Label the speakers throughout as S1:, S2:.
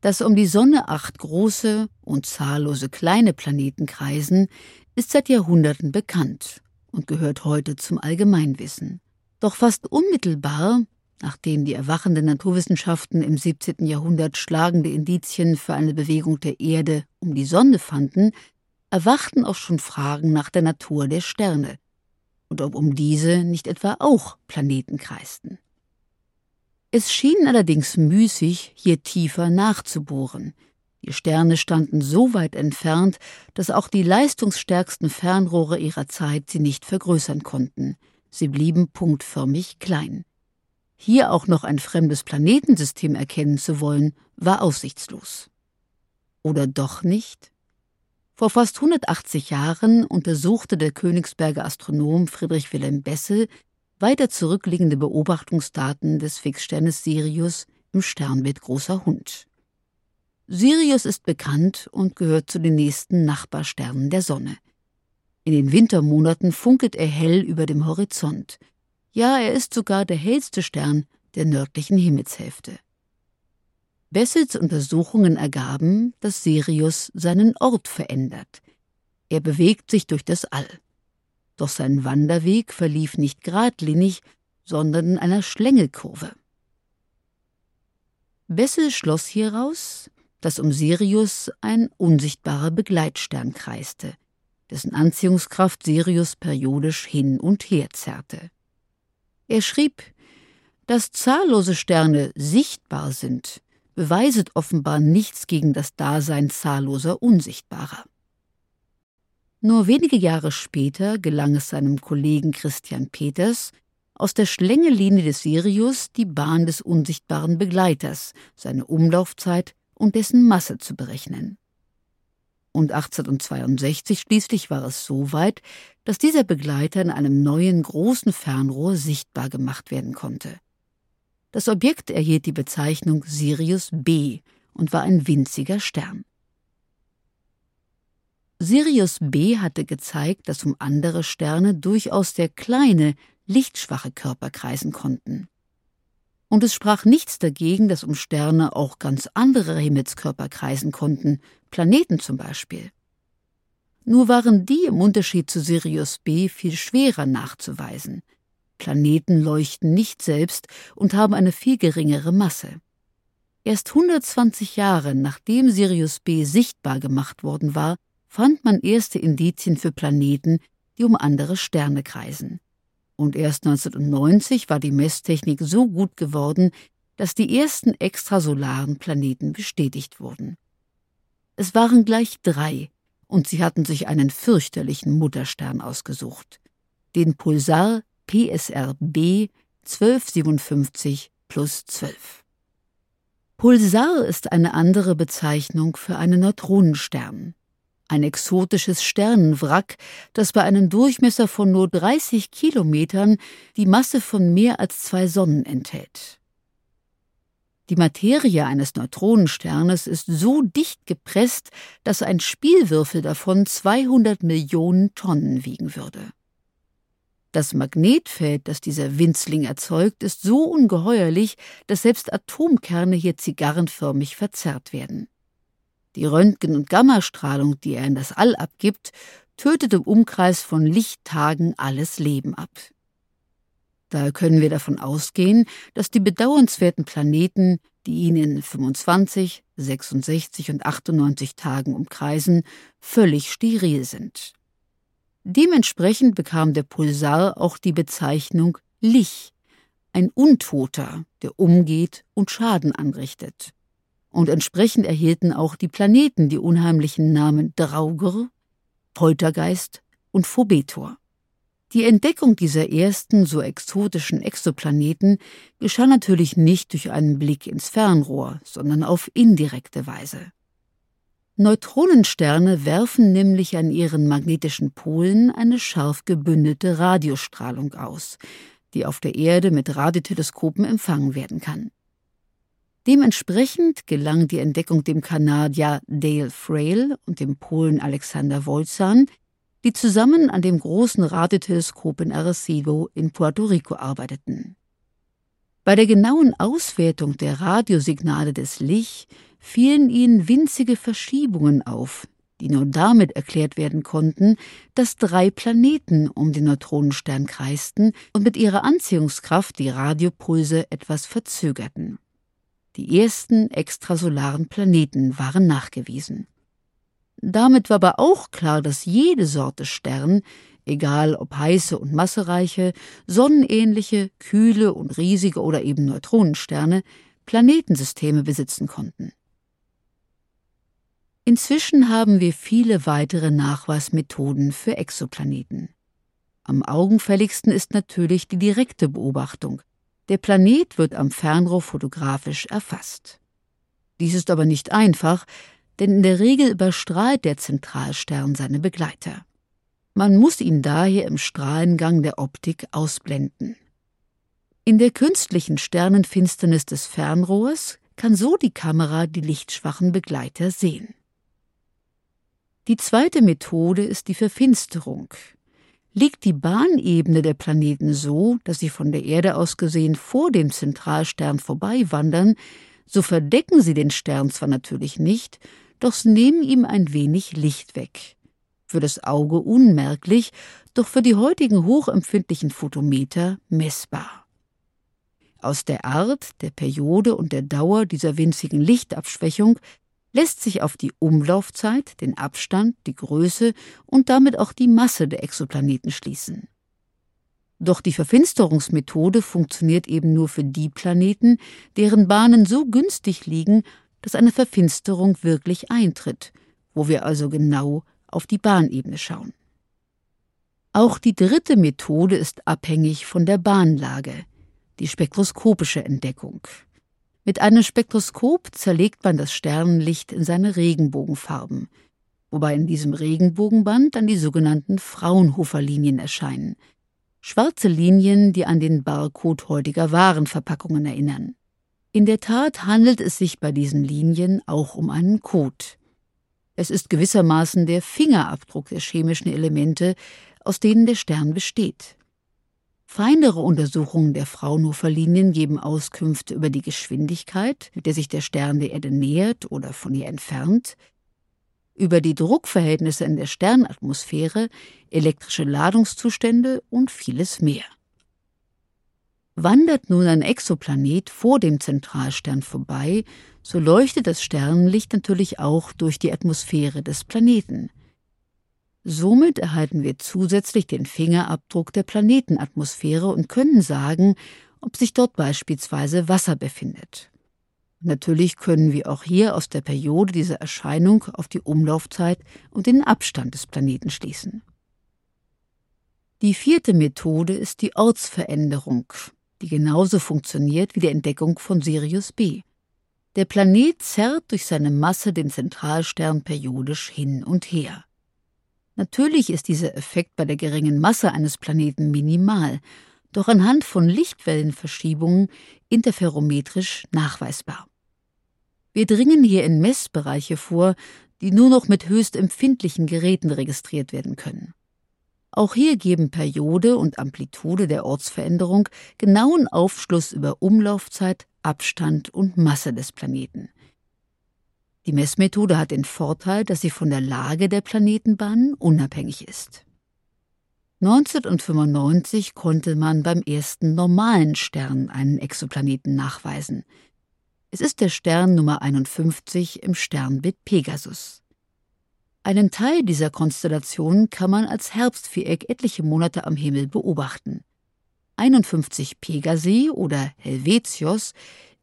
S1: Dass um die Sonne acht große und zahllose kleine Planeten kreisen, ist seit Jahrhunderten bekannt und gehört heute zum Allgemeinwissen. Doch fast unmittelbar, nachdem die erwachenden Naturwissenschaften im 17. Jahrhundert schlagende Indizien für eine Bewegung der Erde um die Sonne fanden, erwachten auch schon Fragen nach der Natur der Sterne und ob um diese nicht etwa auch Planeten kreisten. Es schien allerdings müßig, hier tiefer nachzubohren. Die Sterne standen so weit entfernt, dass auch die leistungsstärksten Fernrohre ihrer Zeit sie nicht vergrößern konnten. Sie blieben punktförmig klein. Hier auch noch ein fremdes Planetensystem erkennen zu wollen, war aussichtslos. Oder doch nicht? Vor fast 180 Jahren untersuchte der Königsberger Astronom Friedrich Wilhelm Bessel weiter zurückliegende Beobachtungsdaten des Fixsternes Sirius im Sternbild Großer Hund. Sirius ist bekannt und gehört zu den nächsten Nachbarsternen der Sonne. In den Wintermonaten funkelt er hell über dem Horizont. Ja, er ist sogar der hellste Stern der nördlichen Himmelshälfte. Bessels Untersuchungen ergaben, dass Sirius seinen Ort verändert. Er bewegt sich durch das All. Doch sein Wanderweg verlief nicht geradlinig, sondern in einer Schlängelkurve. Bessel schloss hieraus, dass um Sirius ein unsichtbarer Begleitstern kreiste, dessen Anziehungskraft Sirius periodisch hin und her zerrte. Er schrieb, dass zahllose Sterne sichtbar sind, beweiset offenbar nichts gegen das Dasein zahlloser Unsichtbarer. Nur wenige Jahre später gelang es seinem Kollegen Christian Peters, aus der Schlängelinie des Sirius die Bahn des unsichtbaren Begleiters, seine Umlaufzeit und dessen Masse zu berechnen. Und 1862 schließlich war es so weit, dass dieser Begleiter in einem neuen großen Fernrohr sichtbar gemacht werden konnte. Das Objekt erhielt die Bezeichnung Sirius B und war ein winziger Stern. Sirius B hatte gezeigt, dass um andere Sterne durchaus sehr kleine, lichtschwache Körper kreisen konnten. Und es sprach nichts dagegen, dass um Sterne auch ganz andere Himmelskörper kreisen konnten, Planeten zum Beispiel. Nur waren die im Unterschied zu Sirius B viel schwerer nachzuweisen – Planeten leuchten nicht selbst und haben eine viel geringere Masse. Erst 120 Jahre nachdem Sirius B sichtbar gemacht worden war, fand man erste Indizien für Planeten, die um andere Sterne kreisen. Und erst 1990 war die Messtechnik so gut geworden, dass die ersten extrasolaren Planeten bestätigt wurden. Es waren gleich drei, und sie hatten sich einen fürchterlichen Mutterstern ausgesucht, den Pulsar PSRB 1257 plus 12. Pulsar ist eine andere Bezeichnung für einen Neutronenstern. Ein exotisches Sternenwrack, das bei einem Durchmesser von nur 30 Kilometern die Masse von mehr als zwei Sonnen enthält. Die Materie eines Neutronensternes ist so dicht gepresst, dass ein Spielwürfel davon 200 Millionen Tonnen wiegen würde. Das Magnetfeld, das dieser Winzling erzeugt, ist so ungeheuerlich, dass selbst Atomkerne hier zigarrenförmig verzerrt werden. Die Röntgen- und Gammastrahlung, die er in das All abgibt, tötet im Umkreis von Lichttagen alles Leben ab. Daher können wir davon ausgehen, dass die bedauernswerten Planeten, die ihn in 25, 66 und 98 Tagen umkreisen, völlig steril sind. Dementsprechend bekam der Pulsar auch die Bezeichnung Lich, ein Untoter, der umgeht und Schaden anrichtet. Und entsprechend erhielten auch die Planeten die unheimlichen Namen Draugr, Poltergeist und Phobetor. Die Entdeckung dieser ersten so exotischen Exoplaneten geschah natürlich nicht durch einen Blick ins Fernrohr, sondern auf indirekte Weise. Neutronensterne werfen nämlich an ihren magnetischen Polen eine scharf gebündelte Radiostrahlung aus, die auf der Erde mit Radioteleskopen empfangen werden kann. Dementsprechend gelang die Entdeckung dem Kanadier Dale Frail und dem Polen Alexander Wolzan, die zusammen an dem großen Radioteleskop in Arecibo in Puerto Rico arbeiteten. Bei der genauen Auswertung der Radiosignale des Licht fielen ihnen winzige Verschiebungen auf, die nur damit erklärt werden konnten, dass drei Planeten um den Neutronenstern kreisten und mit ihrer Anziehungskraft die Radiopulse etwas verzögerten. Die ersten extrasolaren Planeten waren nachgewiesen. Damit war aber auch klar, dass jede Sorte Stern, egal ob heiße und massereiche, sonnenähnliche, kühle und riesige oder eben Neutronensterne, Planetensysteme besitzen konnten. Inzwischen haben wir viele weitere Nachweismethoden für Exoplaneten. Am augenfälligsten ist natürlich die direkte Beobachtung. Der Planet wird am Fernrohr fotografisch erfasst. Dies ist aber nicht einfach, denn in der Regel überstrahlt der Zentralstern seine Begleiter. Man muss ihn daher im Strahlengang der Optik ausblenden. In der künstlichen Sternenfinsternis des Fernrohrs kann so die Kamera die lichtschwachen Begleiter sehen. Die zweite Methode ist die Verfinsterung. Liegt die Bahnebene der Planeten so, dass sie von der Erde aus gesehen vor dem Zentralstern vorbeiwandern, so verdecken sie den Stern zwar natürlich nicht, doch sie nehmen ihm ein wenig Licht weg. Für das Auge unmerklich, doch für die heutigen hochempfindlichen Photometer messbar. Aus der Art, der Periode und der Dauer dieser winzigen Lichtabschwächung lässt sich auf die Umlaufzeit, den Abstand, die Größe und damit auch die Masse der Exoplaneten schließen. Doch die Verfinsterungsmethode funktioniert eben nur für die Planeten, deren Bahnen so günstig liegen, dass eine Verfinsterung wirklich eintritt, wo wir also genau auf die Bahnebene schauen. Auch die dritte Methode ist abhängig von der Bahnlage, die spektroskopische Entdeckung. Mit einem Spektroskop zerlegt man das Sternenlicht in seine Regenbogenfarben, wobei in diesem Regenbogenband dann die sogenannten Fraunhofer-Linien erscheinen. Schwarze Linien, die an den Barcode heutiger Warenverpackungen erinnern. In der Tat handelt es sich bei diesen Linien auch um einen Code. Es ist gewissermaßen der Fingerabdruck der chemischen Elemente, aus denen der Stern besteht. Feinere Untersuchungen der Fraunhofer-Linien geben Auskünfte über die Geschwindigkeit, mit der sich der Stern der Erde nähert oder von ihr entfernt, über die Druckverhältnisse in der Sternatmosphäre, elektrische Ladungszustände und vieles mehr. Wandert nun ein Exoplanet vor dem Zentralstern vorbei, so leuchtet das Sternenlicht natürlich auch durch die Atmosphäre des Planeten. Somit erhalten wir zusätzlich den Fingerabdruck der Planetenatmosphäre und können sagen, ob sich dort beispielsweise Wasser befindet. Natürlich können wir auch hier aus der Periode dieser Erscheinung auf die Umlaufzeit und den Abstand des Planeten schließen. Die vierte Methode ist die Ortsveränderung, die genauso funktioniert wie die Entdeckung von Sirius B. Der Planet zerrt durch seine Masse den Zentralstern periodisch hin und her. Natürlich ist dieser Effekt bei der geringen Masse eines Planeten minimal, doch anhand von Lichtwellenverschiebungen interferometrisch nachweisbar. Wir dringen hier in Messbereiche vor, die nur noch mit höchst empfindlichen Geräten registriert werden können. Auch hier geben Periode und Amplitude der Ortsveränderung genauen Aufschluss über Umlaufzeit, Abstand und Masse des Planeten. Die Messmethode hat den Vorteil, dass sie von der Lage der Planetenbahnen unabhängig ist. 1995 konnte man beim ersten normalen Stern einen Exoplaneten nachweisen. Es ist der Stern Nummer 51 im Sternbild Pegasus. Einen Teil dieser Konstellation kann man als Herbstviereck etliche Monate am Himmel beobachten. 51 Pegasi oder Helvetios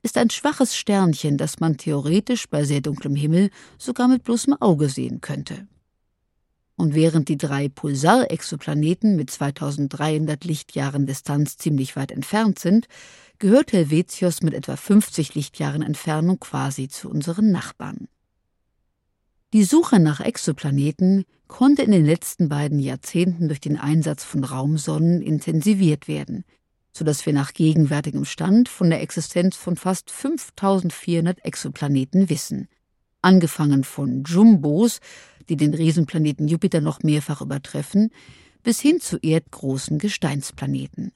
S1: ist ein schwaches Sternchen, das man theoretisch bei sehr dunklem Himmel sogar mit bloßem Auge sehen könnte. Und während die drei Pulsar-Exoplaneten mit 2300 Lichtjahren Distanz ziemlich weit entfernt sind, gehört Helvetios mit etwa 50 Lichtjahren Entfernung quasi zu unseren Nachbarn. Die Suche nach Exoplaneten konnte in den letzten beiden Jahrzehnten durch den Einsatz von Raumsonnen intensiviert werden, so dass wir nach gegenwärtigem Stand von der Existenz von fast 5400 Exoplaneten wissen, angefangen von Jumbos, die den Riesenplaneten Jupiter noch mehrfach übertreffen, bis hin zu erdgroßen Gesteinsplaneten.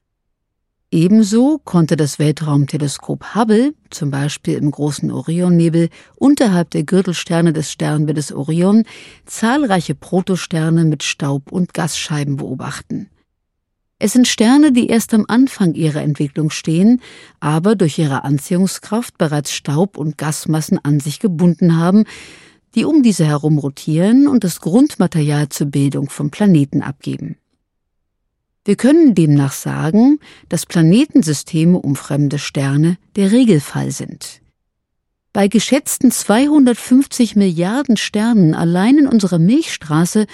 S1: Ebenso konnte das Weltraumteleskop Hubble, zum Beispiel im großen Orionnebel, unterhalb der Gürtelsterne des Sternbildes Orion, zahlreiche Protosterne mit Staub- und Gasscheiben beobachten. Es sind Sterne, die erst am Anfang ihrer Entwicklung stehen, aber durch ihre Anziehungskraft bereits Staub- und Gasmassen an sich gebunden haben, die um diese herum rotieren und das Grundmaterial zur Bildung von Planeten abgeben. Wir können demnach sagen, dass Planetensysteme um fremde Sterne der Regelfall sind. Bei geschätzten 250 Milliarden Sternen allein in unserer Milchstraße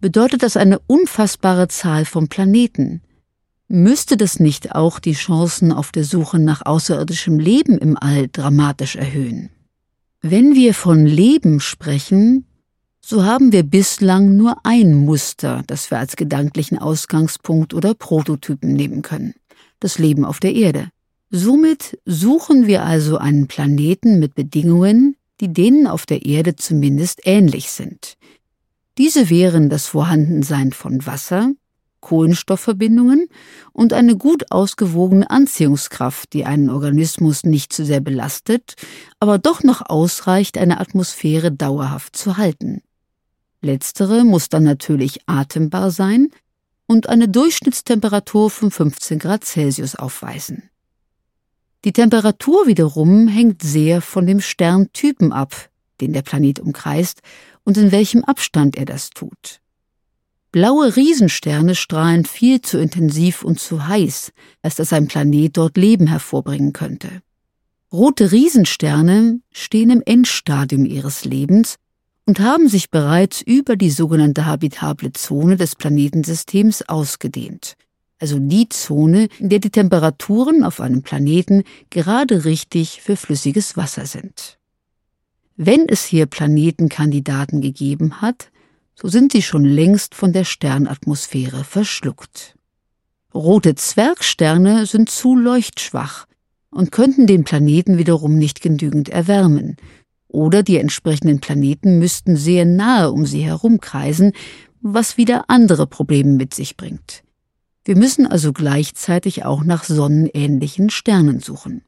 S1: bedeutet das eine unfassbare Zahl von Planeten. Müsste das nicht auch die Chancen auf der Suche nach außerirdischem Leben im All dramatisch erhöhen? Wenn wir von Leben sprechen, so haben wir bislang nur ein Muster, das wir als gedanklichen Ausgangspunkt oder Prototypen nehmen können. Das Leben auf der Erde. Somit suchen wir also einen Planeten mit Bedingungen, die denen auf der Erde zumindest ähnlich sind. Diese wären das Vorhandensein von Wasser, Kohlenstoffverbindungen und eine gut ausgewogene Anziehungskraft, die einen Organismus nicht zu sehr belastet, aber doch noch ausreicht, eine Atmosphäre dauerhaft zu halten. Letztere muss dann natürlich atembar sein und eine Durchschnittstemperatur von 15 Grad Celsius aufweisen. Die Temperatur wiederum hängt sehr von dem Sterntypen ab, den der Planet umkreist und in welchem Abstand er das tut. Blaue Riesensterne strahlen viel zu intensiv und zu heiß, als dass ein Planet dort Leben hervorbringen könnte. Rote Riesensterne stehen im Endstadium ihres Lebens und haben sich bereits über die sogenannte habitable Zone des Planetensystems ausgedehnt, also die Zone, in der die Temperaturen auf einem Planeten gerade richtig für flüssiges Wasser sind. Wenn es hier Planetenkandidaten gegeben hat, so sind sie schon längst von der Sternatmosphäre verschluckt. Rote Zwergsterne sind zu leuchtschwach und könnten den Planeten wiederum nicht genügend erwärmen, oder die entsprechenden Planeten müssten sehr nahe um sie herumkreisen, was wieder andere Probleme mit sich bringt. Wir müssen also gleichzeitig auch nach sonnenähnlichen Sternen suchen.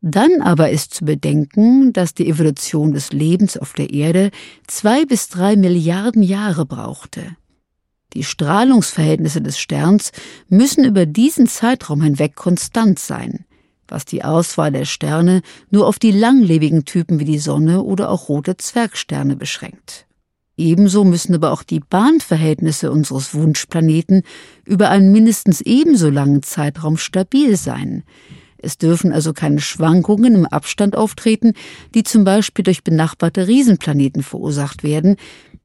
S1: Dann aber ist zu bedenken, dass die Evolution des Lebens auf der Erde zwei bis drei Milliarden Jahre brauchte. Die Strahlungsverhältnisse des Sterns müssen über diesen Zeitraum hinweg konstant sein, was die Auswahl der Sterne nur auf die langlebigen Typen wie die Sonne oder auch rote Zwergsterne beschränkt. Ebenso müssen aber auch die Bahnverhältnisse unseres Wunschplaneten über einen mindestens ebenso langen Zeitraum stabil sein, es dürfen also keine Schwankungen im Abstand auftreten, die zum Beispiel durch benachbarte Riesenplaneten verursacht werden,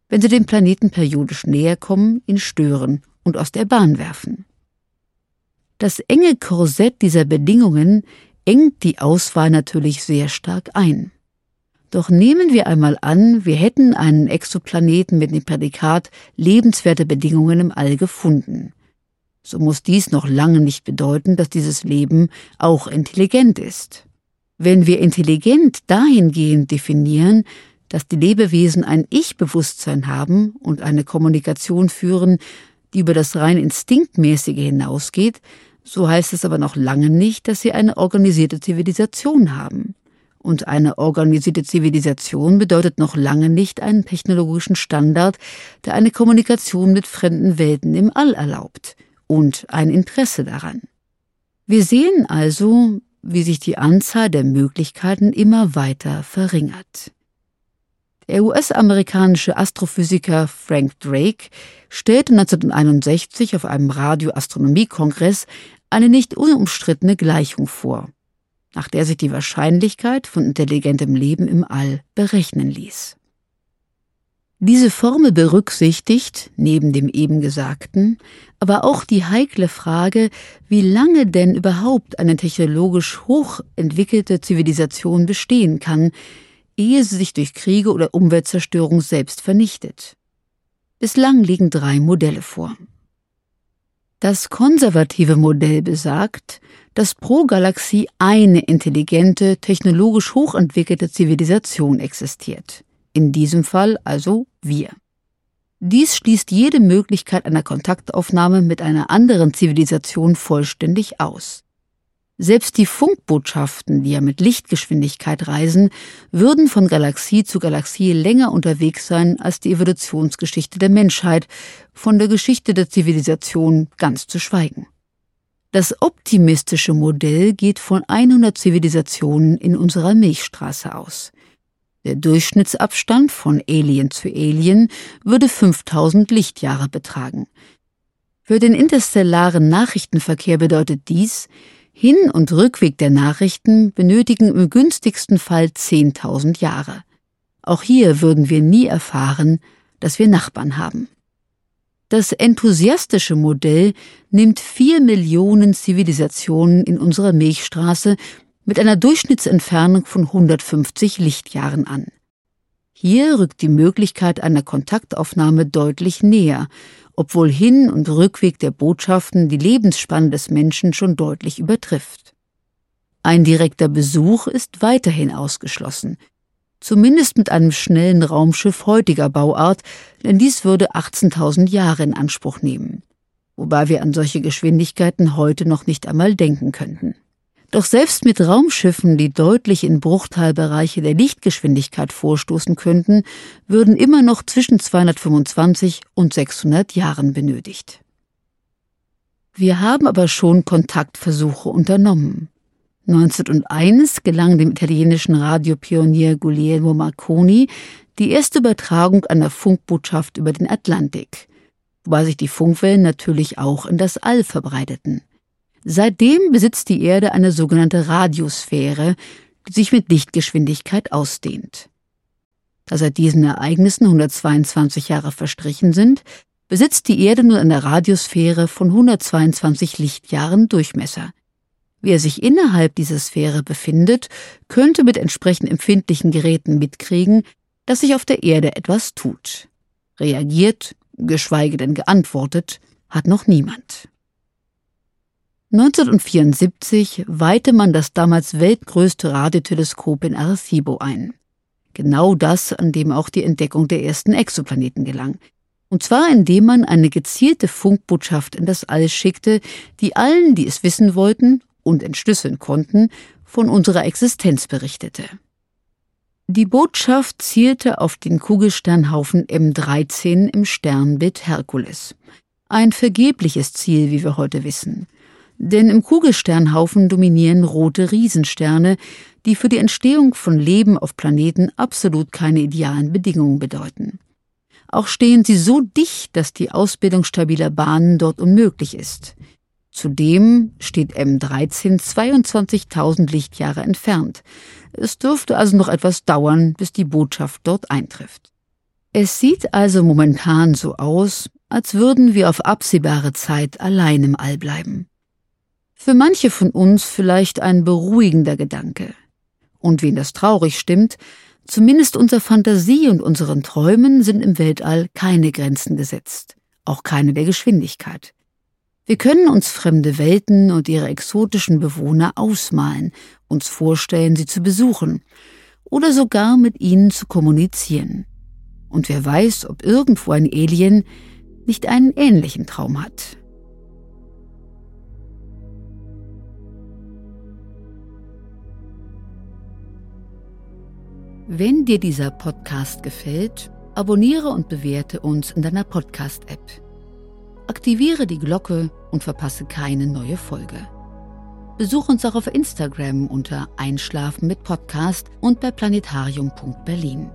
S1: wenn sie dem Planeten periodisch näher kommen, ihn stören und aus der Bahn werfen. Das enge Korsett dieser Bedingungen engt die Auswahl natürlich sehr stark ein. Doch nehmen wir einmal an, wir hätten einen Exoplaneten mit dem Prädikat lebenswerte Bedingungen im All gefunden so muss dies noch lange nicht bedeuten, dass dieses Leben auch intelligent ist. Wenn wir intelligent dahingehend definieren, dass die Lebewesen ein Ich-Bewusstsein haben und eine Kommunikation führen, die über das rein instinktmäßige hinausgeht, so heißt es aber noch lange nicht, dass sie eine organisierte Zivilisation haben. Und eine organisierte Zivilisation bedeutet noch lange nicht einen technologischen Standard, der eine Kommunikation mit fremden Welten im All erlaubt und ein Interesse daran. Wir sehen also, wie sich die Anzahl der Möglichkeiten immer weiter verringert. Der US-amerikanische Astrophysiker Frank Drake stellte 1961 auf einem Radioastronomiekongress eine nicht unumstrittene Gleichung vor nach der sich die Wahrscheinlichkeit von intelligentem Leben im All berechnen ließ. Diese Formel berücksichtigt, neben dem eben Gesagten, aber auch die heikle Frage, wie lange denn überhaupt eine technologisch hochentwickelte Zivilisation bestehen kann, ehe sie sich durch Kriege oder Umweltzerstörung selbst vernichtet. Bislang liegen drei Modelle vor. Das konservative Modell besagt, dass pro Galaxie eine intelligente, technologisch hochentwickelte Zivilisation existiert. In diesem Fall also wir. Dies schließt jede Möglichkeit einer Kontaktaufnahme mit einer anderen Zivilisation vollständig aus. Selbst die Funkbotschaften, die ja mit Lichtgeschwindigkeit reisen, würden von Galaxie zu Galaxie länger unterwegs sein als die Evolutionsgeschichte der Menschheit, von der Geschichte der Zivilisation ganz zu schweigen. Das optimistische Modell geht von 100 Zivilisationen in unserer Milchstraße aus. Der Durchschnittsabstand von Alien zu Alien würde 5000 Lichtjahre betragen. Für den interstellaren Nachrichtenverkehr bedeutet dies, hin- und Rückweg der Nachrichten benötigen im günstigsten Fall 10.000 Jahre. Auch hier würden wir nie erfahren, dass wir Nachbarn haben. Das enthusiastische Modell nimmt vier Millionen Zivilisationen in unserer Milchstraße mit einer Durchschnittsentfernung von 150 Lichtjahren an. Hier rückt die Möglichkeit einer Kontaktaufnahme deutlich näher obwohl Hin- und Rückweg der Botschaften die Lebensspanne des Menschen schon deutlich übertrifft. Ein direkter Besuch ist weiterhin ausgeschlossen, zumindest mit einem schnellen Raumschiff heutiger Bauart, denn dies würde 18.000 Jahre in Anspruch nehmen, wobei wir an solche Geschwindigkeiten heute noch nicht einmal denken könnten. Doch selbst mit Raumschiffen, die deutlich in Bruchteilbereiche der Lichtgeschwindigkeit vorstoßen könnten, würden immer noch zwischen 225 und 600 Jahren benötigt. Wir haben aber schon Kontaktversuche unternommen. 1901 gelang dem italienischen Radiopionier Guglielmo Marconi die erste Übertragung einer Funkbotschaft über den Atlantik, wobei sich die Funkwellen natürlich auch in das All verbreiteten. Seitdem besitzt die Erde eine sogenannte Radiosphäre, die sich mit Lichtgeschwindigkeit ausdehnt. Da seit diesen Ereignissen 122 Jahre verstrichen sind, besitzt die Erde nun eine Radiosphäre von 122 Lichtjahren Durchmesser. Wer sich innerhalb dieser Sphäre befindet, könnte mit entsprechend empfindlichen Geräten mitkriegen, dass sich auf der Erde etwas tut. Reagiert, geschweige denn geantwortet, hat noch niemand. 1974 weihte man das damals weltgrößte Radioteleskop in Arecibo ein. Genau das, an dem auch die Entdeckung der ersten Exoplaneten gelang. Und zwar indem man eine gezielte Funkbotschaft in das All schickte, die allen, die es wissen wollten und entschlüsseln konnten, von unserer Existenz berichtete. Die Botschaft zielte auf den Kugelsternhaufen M13 im Sternbild Herkules. Ein vergebliches Ziel, wie wir heute wissen. Denn im Kugelsternhaufen dominieren rote Riesensterne, die für die Entstehung von Leben auf Planeten absolut keine idealen Bedingungen bedeuten. Auch stehen sie so dicht, dass die Ausbildung stabiler Bahnen dort unmöglich ist. Zudem steht M13 22.000 Lichtjahre entfernt. Es dürfte also noch etwas dauern, bis die Botschaft dort eintrifft. Es sieht also momentan so aus, als würden wir auf absehbare Zeit allein im All bleiben. Für manche von uns vielleicht ein beruhigender Gedanke. Und wen das traurig stimmt, zumindest unserer Fantasie und unseren Träumen sind im Weltall keine Grenzen gesetzt, auch keine der Geschwindigkeit. Wir können uns fremde Welten und ihre exotischen Bewohner ausmalen, uns vorstellen, sie zu besuchen oder sogar mit ihnen zu kommunizieren. Und wer weiß, ob irgendwo ein Alien nicht einen ähnlichen Traum hat. Wenn dir dieser Podcast gefällt, abonniere und bewerte uns in deiner Podcast-App. Aktiviere die Glocke und verpasse keine neue Folge. Besuch uns auch auf Instagram unter Einschlafen mit Podcast und bei planetarium.berlin.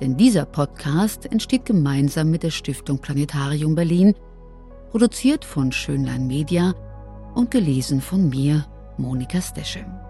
S1: Denn dieser Podcast entsteht gemeinsam mit der Stiftung Planetarium Berlin, produziert von Schönlein Media und gelesen von mir, Monika Steschem.